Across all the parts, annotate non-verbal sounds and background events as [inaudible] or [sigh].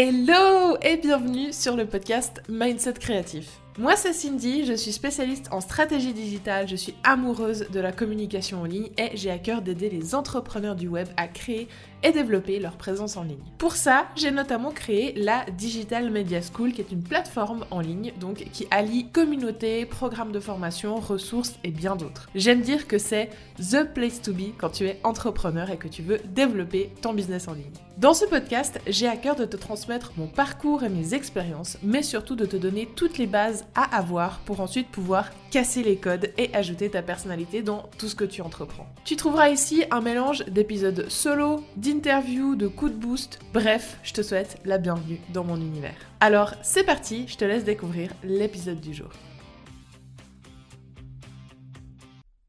Hello et bienvenue sur le podcast Mindset Créatif. Moi c'est Cindy, je suis spécialiste en stratégie digitale, je suis amoureuse de la communication en ligne et j'ai à cœur d'aider les entrepreneurs du web à créer et développer leur présence en ligne. Pour ça, j'ai notamment créé la Digital Media School qui est une plateforme en ligne donc qui allie communauté, programmes de formation, ressources et bien d'autres. J'aime dire que c'est the place to be quand tu es entrepreneur et que tu veux développer ton business en ligne. Dans ce podcast, j'ai à cœur de te transmettre mon parcours et mes expériences, mais surtout de te donner toutes les bases à avoir pour ensuite pouvoir casser les codes et ajouter ta personnalité dans tout ce que tu entreprends. Tu trouveras ici un mélange d'épisodes solo, d'interviews, de coups de boost, bref, je te souhaite la bienvenue dans mon univers. Alors c'est parti, je te laisse découvrir l'épisode du jour.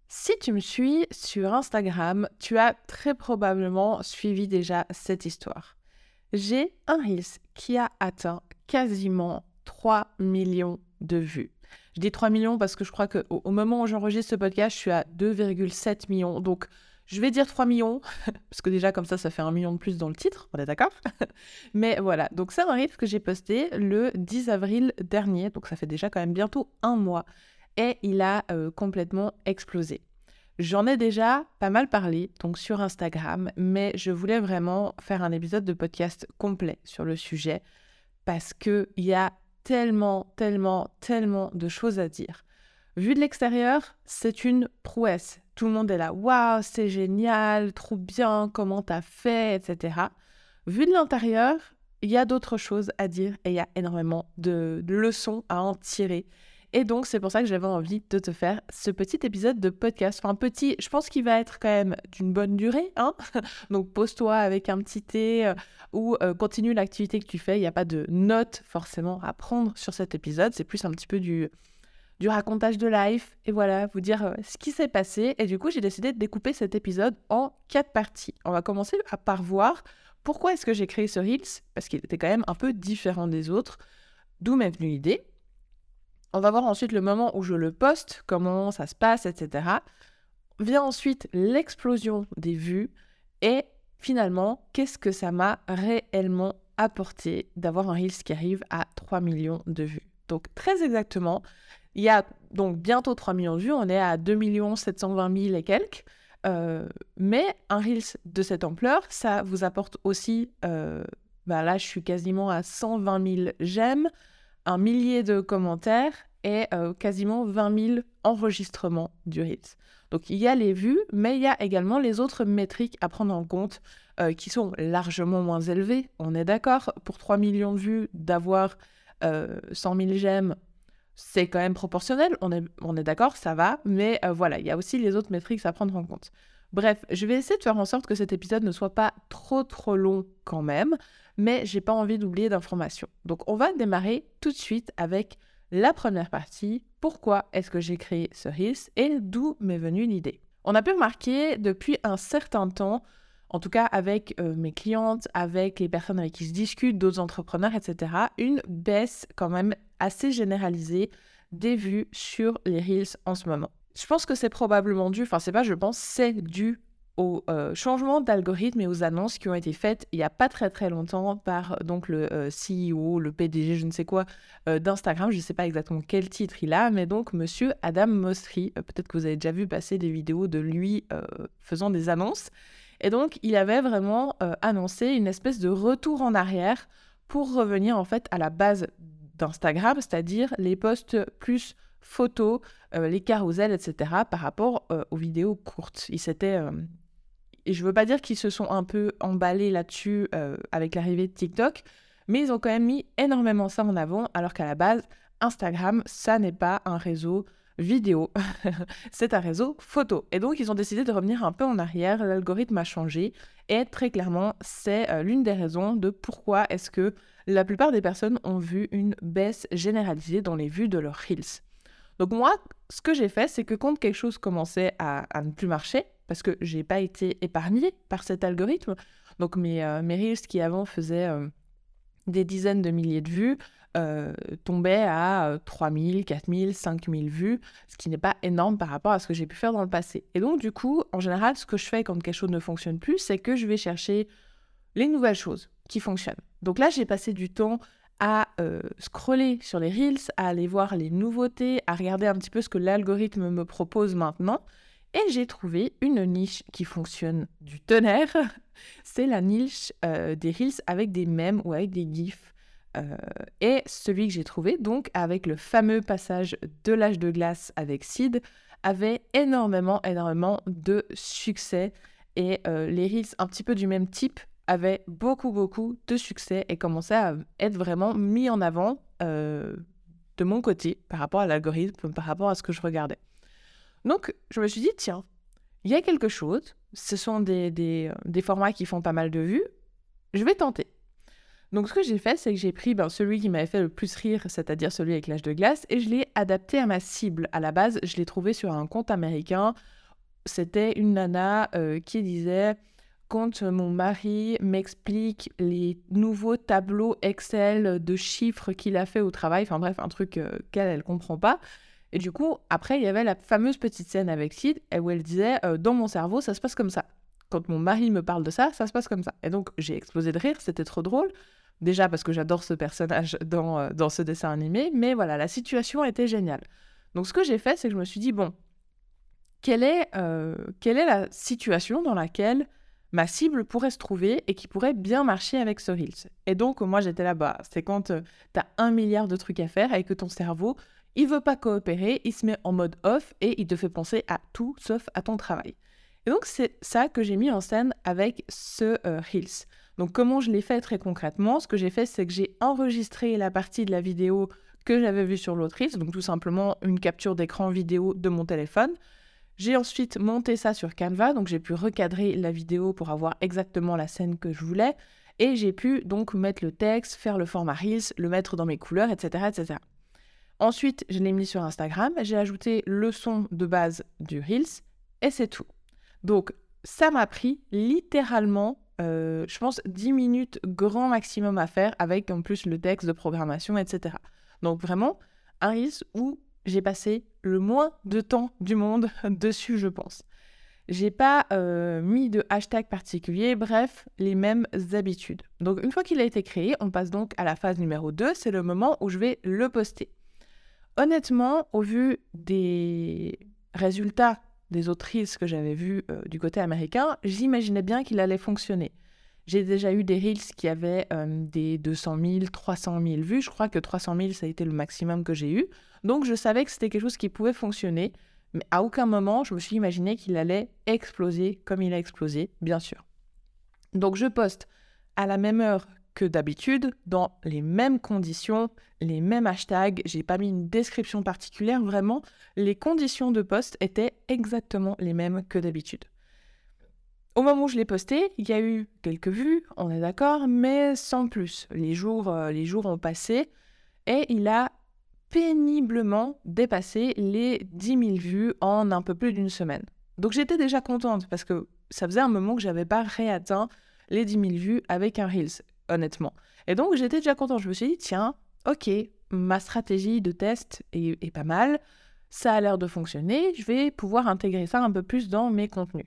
Si tu me suis sur Instagram, tu as très probablement suivi déjà cette histoire. J'ai un Reels qui a atteint quasiment 3 millions de vues. Je dis 3 millions parce que je crois qu'au au moment où j'enregistre ce podcast, je suis à 2,7 millions. Donc, je vais dire 3 millions, [laughs] parce que déjà, comme ça, ça fait un million de plus dans le titre, on est d'accord? [laughs] Mais voilà, donc c'est un que j'ai posté le 10 avril dernier, donc ça fait déjà quand même bientôt un mois, et il a euh, complètement explosé. J'en ai déjà pas mal parlé, donc sur Instagram, mais je voulais vraiment faire un épisode de podcast complet sur le sujet parce qu'il y a tellement, tellement, tellement de choses à dire. Vu de l'extérieur, c'est une prouesse. Tout le monde est là, waouh, c'est génial, trop bien, comment t'as fait, etc. Vu de l'intérieur, il y a d'autres choses à dire et il y a énormément de leçons à en tirer. Et donc, c'est pour ça que j'avais envie de te faire ce petit épisode de podcast. Enfin, petit, je pense qu'il va être quand même d'une bonne durée. Hein [laughs] donc, pose-toi avec un petit thé euh, ou euh, continue l'activité que tu fais. Il n'y a pas de notes forcément à prendre sur cet épisode. C'est plus un petit peu du, du racontage de life. Et voilà, vous dire euh, ce qui s'est passé. Et du coup, j'ai décidé de découper cet épisode en quatre parties. On va commencer par voir pourquoi est-ce que j'ai créé ce Reels Parce qu'il était quand même un peu différent des autres. D'où m'est venue l'idée. On va voir ensuite le moment où je le poste, comment ça se passe, etc. Vient ensuite l'explosion des vues et finalement, qu'est-ce que ça m'a réellement apporté d'avoir un Reels qui arrive à 3 millions de vues. Donc très exactement, il y a donc bientôt 3 millions de vues, on est à 2 720 000 et quelques. Euh, mais un Reels de cette ampleur, ça vous apporte aussi, euh, bah là je suis quasiment à 120 000 j'aime, un millier de commentaires et euh, quasiment 20 000 enregistrements du Reels. Donc il y a les vues, mais il y a également les autres métriques à prendre en compte euh, qui sont largement moins élevées. On est d'accord, pour 3 millions de vues, d'avoir 100 euh, 000 j'aime, c'est quand même proportionnel, on est, d'accord, ça va, mais voilà, il y a aussi les autres métriques à prendre en compte. Bref, je vais essayer de faire en sorte que cet épisode ne soit pas trop trop long quand même mais j'ai pas envie d'oublier d'informations. Donc on va démarrer tout de suite avec la première partie, pourquoi est-ce que j'ai créé ce Reels et d'où m'est venue l'idée? On a pu remarquer depuis un certain temps, en tout cas avec euh, mes clientes, avec les personnes avec qui je discute, d'autres entrepreneurs, etc., une baisse quand même assez généralisée des vues sur les Reels en ce moment. Je pense que c'est probablement dû, enfin c'est pas je pense, c'est dû au euh, changement d'algorithme et aux annonces qui ont été faites il n'y a pas très très longtemps par donc le euh, CEO, le PDG, je ne sais quoi, euh, d'Instagram. Je ne sais pas exactement quel titre il a, mais donc monsieur Adam Mosseri. Peut-être que vous avez déjà vu passer des vidéos de lui faisant des annonces. Et donc il avait vraiment annoncé une espèce de retour en arrière pour revenir en fait à la base d'Instagram, c'est-à-dire les posts plus photos, les carousels, etc., par rapport aux vidéos courtes. Il s'était et je veux pas dire qu'ils se sont un peu emballés là-dessus euh, avec l'arrivée de TikTok, mais ils ont quand même mis énormément ça en avant, alors qu'à la base, Instagram, ça n'est pas un réseau vidéo, [laughs] c'est un réseau photo. Et donc, ils ont décidé de revenir un peu en arrière, l'algorithme a changé, et très clairement, c'est euh, l'une des raisons de pourquoi est-ce que la plupart des personnes ont vu une baisse généralisée dans les vues de leurs Reels. Donc moi, ce que j'ai fait, c'est que quand quelque chose commençait à, ne plus marcher, parce que j'ai pas été épargnée par cet algorithme. Donc mes, euh, Reels qui avant faisaient euh, des dizaines de milliers de vues euh, tombaient à 3000, 4000, 5000 vues, ce qui n'est pas énorme par rapport à ce que j'ai pu faire dans le passé. Et donc du coup, en général, ce que je fais quand quelque chose ne fonctionne plus, c'est que je vais chercher les nouvelles choses qui fonctionne. Donc là, j'ai passé du temps à euh, scroller sur les Reels, à aller voir les nouveautés, à regarder un petit peu ce que l'algorithme me propose maintenant. Et j'ai trouvé une niche qui fonctionne du tonnerre. [laughs] C'est la niche euh, des Reels avec des mèmes ou avec des GIFs. Euh, et celui que j'ai trouvé, donc avec le fameux passage de l'âge de glace avec Sid, avait énormément, énormément de succès. Et les Reels un petit peu du même type avait beaucoup, beaucoup de succès et commençait à être vraiment mis en avant euh, de mon côté par rapport à l'algorithme, par rapport à ce que je regardais. Donc, je me suis dit, tiens, il y a quelque chose, ce sont des, des, euh, des, formats qui font pas mal de vues, je vais tenter. Donc, ce que j'ai fait, c'est que j'ai pris ben, celui qui m'avait fait le plus rire, c'est-à-dire celui avec l'âge de glace, et je l'ai adapté à ma cible. À la base, je l'ai trouvé sur un compte américain. C'était une nana euh, qui disait quand mon mari m'explique les nouveaux tableaux Excel de chiffres qu'il a fait au travail, enfin bref, un truc euh, qu'elle, elle comprend pas. Et du coup, après, il y avait la fameuse petite scène avec Sid où elle disait euh, Dans mon cerveau, ça se passe comme ça. Quand mon mari me parle de ça, ça se passe comme ça. Et donc, j'ai explosé de rire, c'était trop drôle. Déjà parce que j'adore ce personnage [laughs] dans, euh, dans ce dessin animé, mais voilà, la situation était géniale. Donc, ce que j'ai fait, c'est que je me suis dit Bon, quelle est, quelle est la situation dans laquelle ma cible pourrait se trouver et qui pourrait bien marcher avec ce Reels? Et donc, moi, j'étais là-bas. C'est quand euh, tu as un milliard de trucs à faire et que ton cerveau, il veut pas coopérer, il se met en mode off et il te fait penser à tout sauf à ton travail. Et donc, c'est ça que j'ai mis en scène avec ce euh, Reels. Donc, comment je l'ai fait très concrètement? Ce que j'ai fait, c'est que j'ai enregistré la partie de la vidéo que j'avais vue sur l'autre Reels, donc tout simplement une capture d'écran vidéo de mon téléphone. J'ai ensuite monté ça sur Canva, donc j'ai pu recadrer la vidéo pour avoir exactement la scène que je voulais. Et j'ai pu donc mettre le texte, faire le format Reels, le mettre dans mes couleurs, etc. etc. Ensuite, je l'ai mis sur Instagram, j'ai ajouté le son de base du Reels, et c'est tout. Donc, ça m'a pris littéralement, euh, je pense, 10 minutes grand maximum à faire, avec en plus le texte de programmation, etc. Donc vraiment, un Reels où j'ai passé le moins de temps du monde [laughs] dessus, je pense. J'ai pas euh, mis de hashtag particulier, bref, les mêmes habitudes. Donc une fois qu'il a été créé, on passe donc à la phase numéro 2, c'est le moment où je vais le poster. Honnêtement, au vu des résultats des autrices que j'avais vus euh, du côté américain, j'imaginais bien qu'il allait fonctionner. J'ai déjà eu des Reels qui avaient euh, des 200 000, 300 000 vues. Je crois que 300 000, ça a été le maximum que j'ai eu. Donc je savais que c'était quelque chose qui pouvait fonctionner. Mais à aucun moment, je me suis imaginé qu'il allait exploser comme il a explosé, bien sûr. Donc je poste à la même heure d'habitude, dans les mêmes conditions, les mêmes hashtags. J'ai pas mis une description particulière, vraiment. Les conditions de poste étaient exactement les mêmes que d'habitude. Au moment où je l'ai posté, il y a eu quelques vues, on est d'accord, mais sans plus. Les jours, euh, les jours ont passé et il a péniblement dépassé les 10 000 vues en un peu plus d'une semaine. Donc j'étais déjà contente parce que ça faisait un moment que j'avais pas réatteint les 10 000 vues avec un Reels, honnêtement. Et donc j'étais déjà contente. Je me suis dit, tiens, ok, ma stratégie de test est, pas mal, ça a l'air de fonctionner, je vais pouvoir intégrer ça un peu plus dans mes contenus.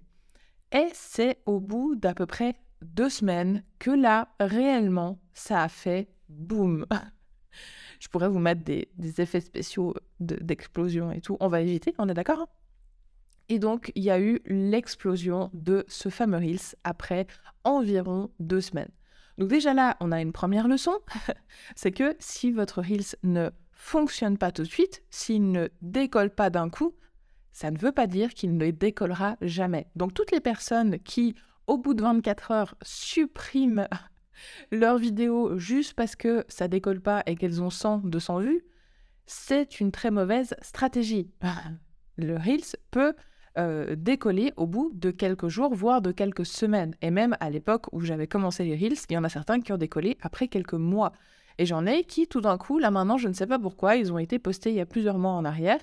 Et c'est au bout d'à peu près deux semaines que là, réellement, ça a fait boum. [laughs] Je pourrais vous mettre des, effets spéciaux d'explosion et tout. On va éviter, on est d'accord? Et donc, il y a eu l'explosion de ce fameux Reels après environ deux semaines. Donc déjà là, on a une première leçon, [laughs] c'est que si votre Reels ne fonctionne pas tout de suite, s'il ne décolle pas d'un coup, ça ne veut pas dire qu'il ne décollera jamais. Donc toutes les personnes qui, au bout de 24 heures, suppriment [laughs] leur vidéo juste parce que ça décolle pas et qu'elles ont 100, 200 vues, c'est une très mauvaise stratégie. [laughs] Le Reels peut euh, décoller au bout de quelques jours, voire de quelques semaines. Et même à l'époque où j'avais commencé les Reels, il y en a certains qui ont décollé après quelques mois. Et j'en ai qui, tout d'un coup, là maintenant, je ne sais pas pourquoi, ils ont été postés il y a plusieurs mois en arrière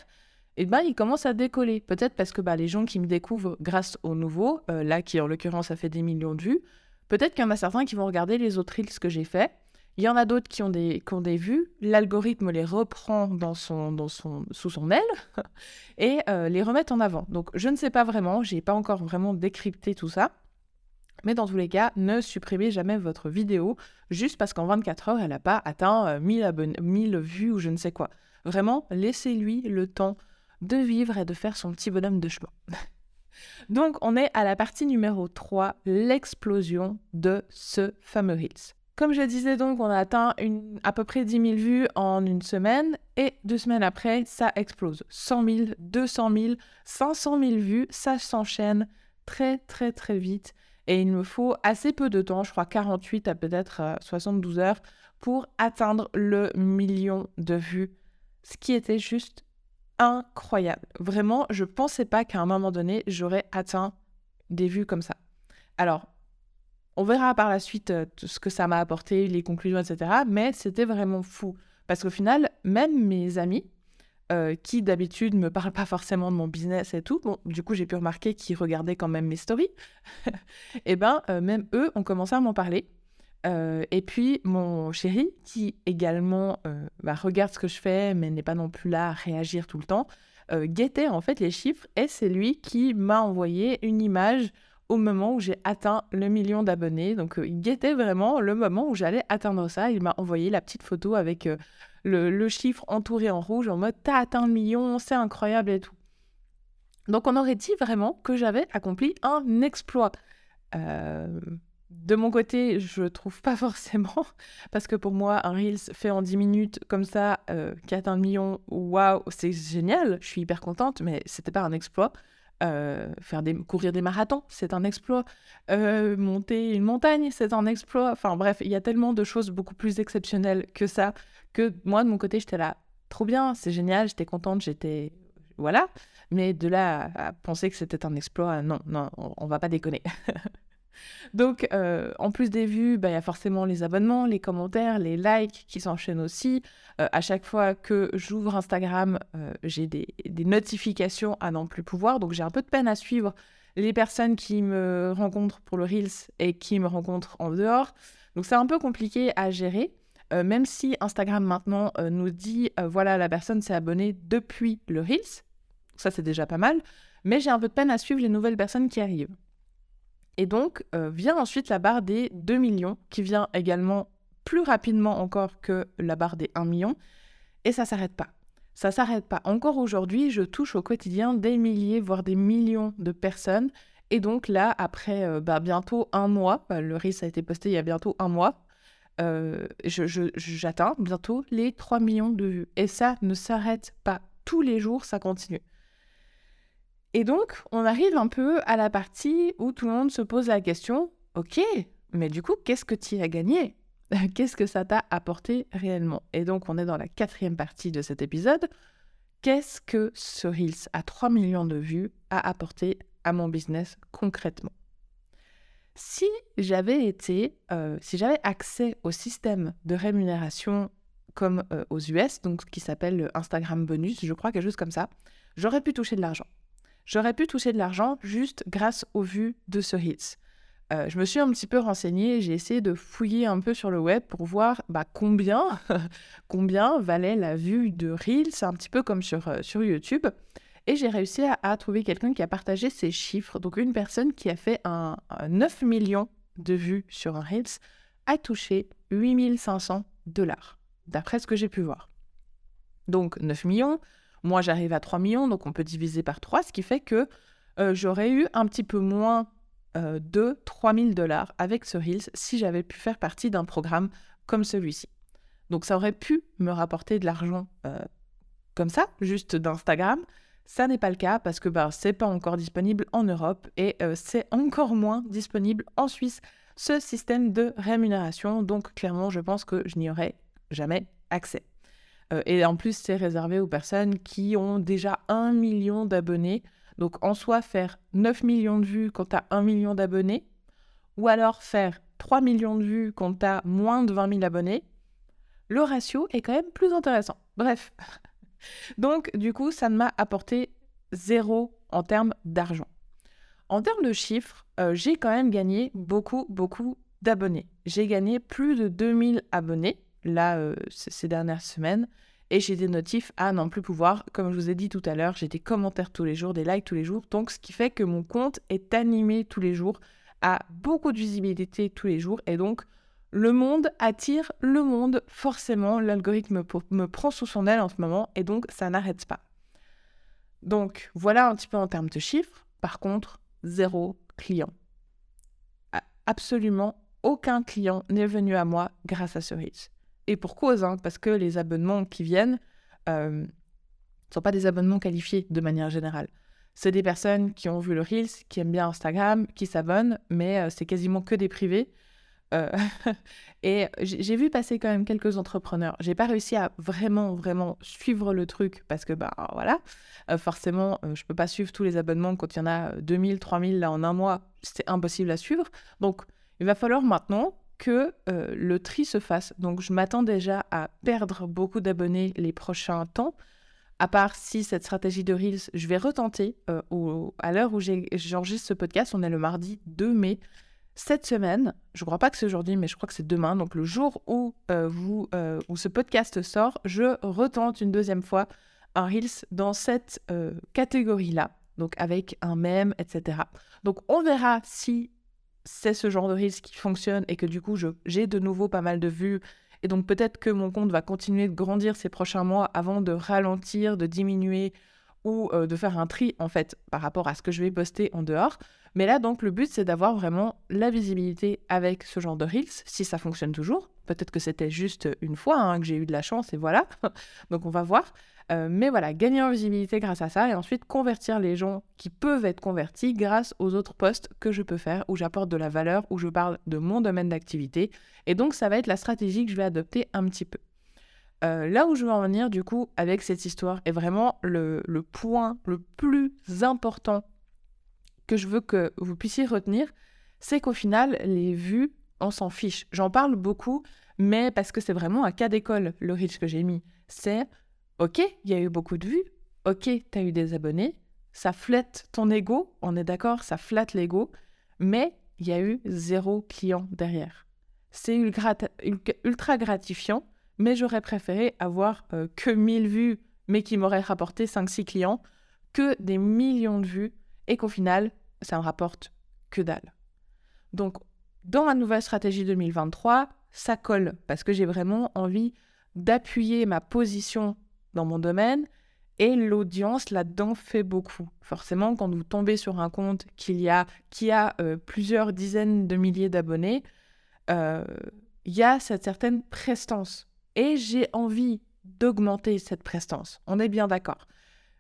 et ben il commence à décoller. Peut-être parce que bah, les gens qui me découvrent grâce au nouveau, euh, là qui en l'occurrence a fait des millions de vues, peut-être qu'il y en a certains qui vont regarder les autres reels que j'ai fait. Il y en a d'autres qui, ont des, qui ont des vues, l'algorithme les reprend dans son, dans son, sous son aile [laughs] et euh, les remet en avant. Donc je ne sais pas vraiment, j'ai pas encore vraiment décrypté tout ça. Mais dans tous les cas, ne supprimez jamais votre vidéo juste parce qu'en 24 heures, elle n'a pas atteint 1000, abonnés, 1000 vues ou je ne sais quoi. Vraiment, laissez-lui le temps de vivre et de faire son petit bonhomme de chemin. [laughs] Donc, on est à la partie numéro 3, l'explosion de ce fameux Reels. Comme je disais donc, on a atteint à peu près 10 000 vues en une semaine et deux semaines après, ça explose. 100 000, 200 000, 500 000 vues, ça s'enchaîne très très très vite et il me faut assez peu de temps, je crois 48 à peut-être 72 euh, heures, pour atteindre le million de vues, ce qui était juste incroyable. Vraiment, je ne pensais pas qu'à un moment donné, j'aurais atteint des vues comme ça. Alors, on verra par la suite euh, ce que ça m'a apporté, les conclusions, etc. Mais c'était vraiment fou. Parce qu'au final, même mes amis, euh, qui d'habitude ne me parlent pas forcément de mon business et tout, bon, du coup j'ai pu remarquer qu'ils regardaient quand même mes stories, et [laughs] eh ben euh, même eux ont commencé à m'en parler. Et puis mon chéri, qui également bah, regarde ce que je fais, mais n'est pas non plus là à réagir tout le temps, guettait en fait les chiffres, et c'est lui qui m'a envoyé une image au moment où j'ai atteint le million d'abonnés. Donc il guettait vraiment le moment où j'allais atteindre ça. Il m'a envoyé la petite photo avec le, chiffre entouré en rouge en mode t'as atteint le million, c'est incroyable et tout. Donc on aurait dit vraiment que j'avais accompli un exploit. Euh, de mon côté, je trouve pas [laughs] forcément, parce que pour moi, un Reels fait en 10 minutes comme ça, euh, qui atteint le million, waouh, c'est génial, je suis hyper contente, mais c'était pas un exploit. Euh, faire courir des marathons, c'est un exploit. monter une montagne, c'est un exploit. Enfin bref, il y a tellement de choses beaucoup plus exceptionnelles que ça que moi, de mon côté, j'étais là, trop bien, c'est génial, j'étais contente, j'étais. Voilà. Mais de là à penser que c'était un exploit, non, non, on, va pas déconner. [laughs] Donc, euh, en plus des vues, bah, il y a forcément les abonnements, les commentaires, les likes qui s'enchaînent aussi. Euh, à chaque fois que j'ouvre Instagram, euh, j'ai des, notifications à n'en plus pouvoir. Donc, j'ai un peu de peine à suivre les personnes qui me rencontrent pour le Reels et qui me rencontrent en dehors. Donc, c'est un peu compliqué à gérer. Même si Instagram maintenant nous dit voilà, la personne s'est abonnée depuis le Reels, ça c'est déjà pas mal, mais j'ai un peu de peine à suivre les nouvelles personnes qui arrivent. Et donc vient ensuite la barre des 2 millions, qui vient également plus rapidement encore que la barre des 1 million, et ça s'arrête pas. Ça s'arrête pas. Encore aujourd'hui, je touche au quotidien des milliers, voire des millions de personnes. Et donc là, après bah, bientôt un mois, bah, le Reels a été posté il y a bientôt un mois, euh, j'atteins bientôt les 3 millions de vues. Et ça ne s'arrête pas. Tous les jours, ça continue. Et donc, on arrive un peu à la partie où tout le monde se pose la question, ok, mais du coup, qu'est-ce que tu as gagné? [laughs] Qu'est-ce que ça t'a apporté réellement? Et donc, on est dans la quatrième partie de cet épisode. Qu'est-ce que ce Reels à 3 millions de vues a apporté à mon business concrètement? Si j'avais été, euh, si j'avais accès au système de rémunération comme euh, aux US, donc qui s'appelle Instagram Bonus, je crois quelque chose comme ça, j'aurais pu toucher de l'argent. J'aurais pu toucher de l'argent juste grâce aux vues de ce Hits. Euh, je me suis un petit peu renseignée, j'ai essayé de fouiller un peu sur le web pour voir bah, combien, [laughs] combien valait la vue de Reels, un petit peu comme sur, sur YouTube. Et j'ai réussi à, trouver quelqu'un qui a partagé ces chiffres. Donc une personne qui a fait un, 9 millions de vues sur un Reels a touché 8500 dollars, d'après ce que j'ai pu voir. Donc 9 millions, moi j'arrive à 3 millions, donc on peut diviser par 3, ce qui fait que euh, j'aurais eu un petit peu moins euh, de 3000 dollars avec ce Reels si j'avais pu faire partie d'un programme comme celui-ci. Donc ça aurait pu me rapporter de l'argent euh, comme ça, juste d'Instagram, ça n'est pas le cas parce que bah, c'est pas encore disponible en Europe et euh, c'est encore moins disponible en Suisse, ce système de rémunération. Donc clairement, je pense que je n'y aurai jamais accès. Euh, et en plus, c'est réservé aux personnes qui ont déjà un million d'abonnés. Donc en soi, faire 9 millions de vues quand tu as 1 million d'abonnés, ou alors faire 3 millions de vues quand tu as moins de 20 000 abonnés, le ratio est quand même plus intéressant. Bref, [laughs] Donc, du coup, ça ne m'a apporté zéro en termes d'argent. En termes de chiffres, euh, j'ai quand même gagné beaucoup, beaucoup d'abonnés. J'ai gagné plus de 2000 abonnés, là, euh, ces dernières semaines. Et j'ai des notifs à n'en plus pouvoir. Comme je vous ai dit tout à l'heure, j'ai des commentaires tous les jours, des likes tous les jours. Donc, ce qui fait que mon compte est animé tous les jours a beaucoup de visibilité tous les jours et donc le monde attire le monde. Forcément, l'algorithme me prend sous son aile en ce moment et donc ça n'arrête pas. Donc voilà un petit peu en termes de chiffres. Par contre, zéro client. Absolument aucun client n'est venu à moi grâce à ce Reels. Et pour cause, hein, parce que les abonnements qui viennent ne euh, sont pas des abonnements qualifiés de manière générale. C'est des personnes qui ont vu le Reels, qui aiment bien Instagram, qui s'abonnent, mais euh, c'est quasiment que des privés. Euh, [laughs] et j'ai vu passer quand même quelques entrepreneurs. J'ai pas réussi à vraiment, vraiment suivre le truc parce que, bah voilà, forcément, euh, je peux pas suivre tous les abonnements quand il y en a 2000, 3000 là en un mois. C'est impossible à suivre. Donc, il va falloir maintenant que le tri se fasse. Donc, je m'attends déjà à perdre beaucoup d'abonnés les prochains temps. À part si cette stratégie de Reels, je vais retenter à l'heure où j'enregistre ce podcast, on est le mardi 2 mai cette semaine, je ne crois pas que c'est aujourd'hui, mais je crois que c'est demain, donc le jour où, euh, vous, euh, où ce podcast sort, je retente une deuxième fois un Reels dans cette euh, catégorie-là, donc avec un mème, etc. Donc on verra si c'est ce genre de Reels qui fonctionne et que du coup j'ai de nouveau pas mal de vues. Et donc peut-être que mon compte va continuer de grandir ces prochains mois avant de ralentir, de diminuer ou de faire un tri en fait par rapport à ce que je vais poster en dehors. Mais là, donc, le but, c'est d'avoir vraiment la visibilité avec ce genre de Reels, si ça fonctionne toujours. Peut-être que c'était juste une fois hein, que j'ai eu de la chance et voilà. [laughs] donc, on va voir. Euh, mais voilà, gagner en visibilité grâce à ça et ensuite convertir les gens qui peuvent être convertis grâce aux autres posts que je peux faire où j'apporte de la valeur, où je parle de mon domaine d'activité. Et donc, ça va être la stratégie que je vais adopter un petit peu. Euh, là où je veux en venir, du coup, avec cette histoire, est vraiment le point le plus important que je veux que vous puissiez retenir, c'est qu'au final, les vues, on s'en fiche. J'en parle beaucoup, mais parce que c'est vraiment un cas d'école, le reach que j'ai mis. C'est, ok, il y a eu beaucoup de vues, ok, tu as eu des abonnés, ça flatte ton ego, on est d'accord, ça flatte l'ego, mais il y a eu zéro client derrière. C'est ultra, gratifiant, mais j'aurais préféré avoir euh, que 1000 vues, mais qui m'auraient rapporté 5-6 clients, que des millions de vues, et qu'au final, ça me rapporte que dalle. Donc, dans ma nouvelle stratégie 2023, ça colle parce que j'ai vraiment envie d'appuyer ma position mon domaine et l'audience là-dedans fait beaucoup. Forcément, quand vous tombez sur un compte qu'il y a, qui a euh, plusieurs dizaines de milliers d'abonnés, euh, il y a cette certaine prestance. Et j'ai envie d'augmenter cette prestance. On est bien d'accord.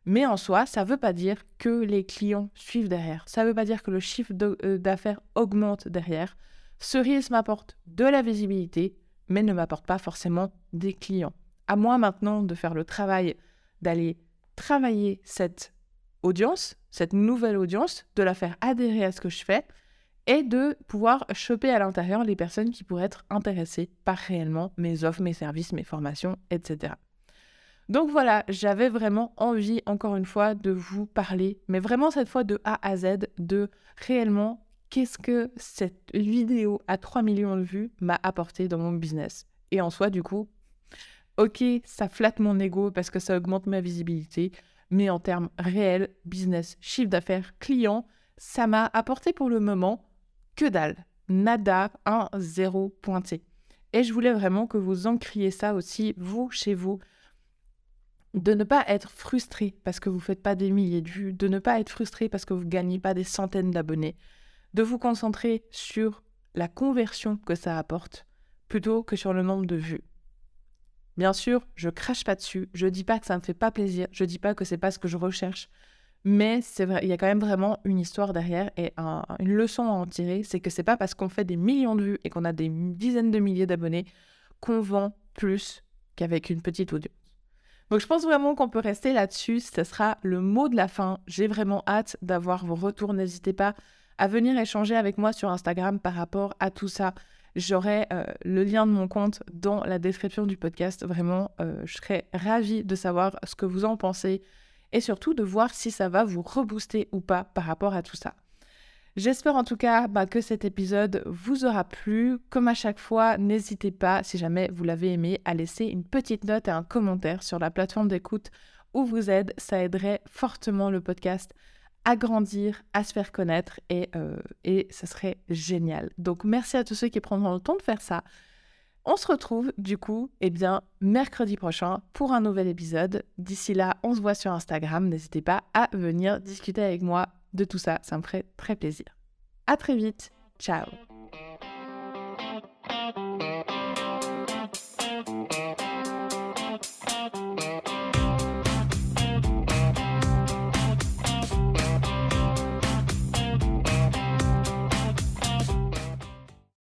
Mais en soi, ça ne veut pas dire que les clients suivent derrière. Ça ne veut pas dire que le chiffre euh, d'affaires augmente derrière. Ce risque m'apporte de la visibilité, mais ne m'apporte pas forcément des clients. À moi maintenant de faire le travail, d'aller travailler cette audience, cette nouvelle audience, de la faire adhérer à ce que je fais et de pouvoir choper à l'intérieur les personnes qui pourraient être intéressées par réellement mes offres, mes services, mes formations, etc. Donc voilà, j'avais vraiment envie, encore une fois, de vous parler, mais vraiment cette fois de A à Z, de réellement qu'est-ce que cette vidéo à 3 millions de vues m'a apporté dans mon business. Et en soi, du coup, ok, ça flatte mon ego parce que ça augmente ma visibilité, mais en termes réels, business, chiffre d'affaires, client, ça m'a apporté pour le moment que dalle. Nada, un zéro pointé. Et je voulais vraiment que vous encriez ça aussi, vous, chez vous, de ne pas être frustré parce que vous ne faites pas des milliers de vues, de ne pas être frustré parce que vous ne gagnez pas des centaines d'abonnés, de vous concentrer sur la conversion que ça apporte plutôt que sur le nombre de vues. Bien sûr, je crache pas dessus, je dis pas que ça me fait pas plaisir, je dis pas que c'est pas ce que je recherche, mais c'est vrai, il y a quand même vraiment une histoire derrière et une leçon à en tirer, c'est que c'est pas parce qu'on fait des millions de vues et qu'on a des dizaines de milliers d'abonnés qu'on vend plus qu'avec une petite audience. Donc je pense vraiment qu'on peut rester là-dessus. Ce sera le mot de la fin. J'ai vraiment hâte d'avoir vos retours. N'hésitez pas à venir échanger avec moi sur Instagram par rapport à tout ça. J'aurai euh, le lien de mon compte dans la description du podcast. Vraiment, euh, je serai ravie de savoir ce que vous en pensez et surtout de voir si ça va vous rebooster ou pas par rapport à tout ça. J'espère en tout cas bah, que cet épisode vous aura plu. Comme à chaque fois, n'hésitez pas, si jamais vous l'avez aimé, à laisser une petite note et un commentaire sur la plateforme d'écoute où vous êtes. Ça aiderait fortement le podcast à grandir, à se faire connaître et, euh, et ça serait génial. Donc merci à tous ceux qui prendront le temps de faire ça. On se retrouve du coup, eh bien, mercredi prochain pour un nouvel épisode. D'ici là, on se voit sur Instagram. N'hésitez pas à venir discuter avec moi de tout ça. Ça me ferait très plaisir. À très vite. Ciao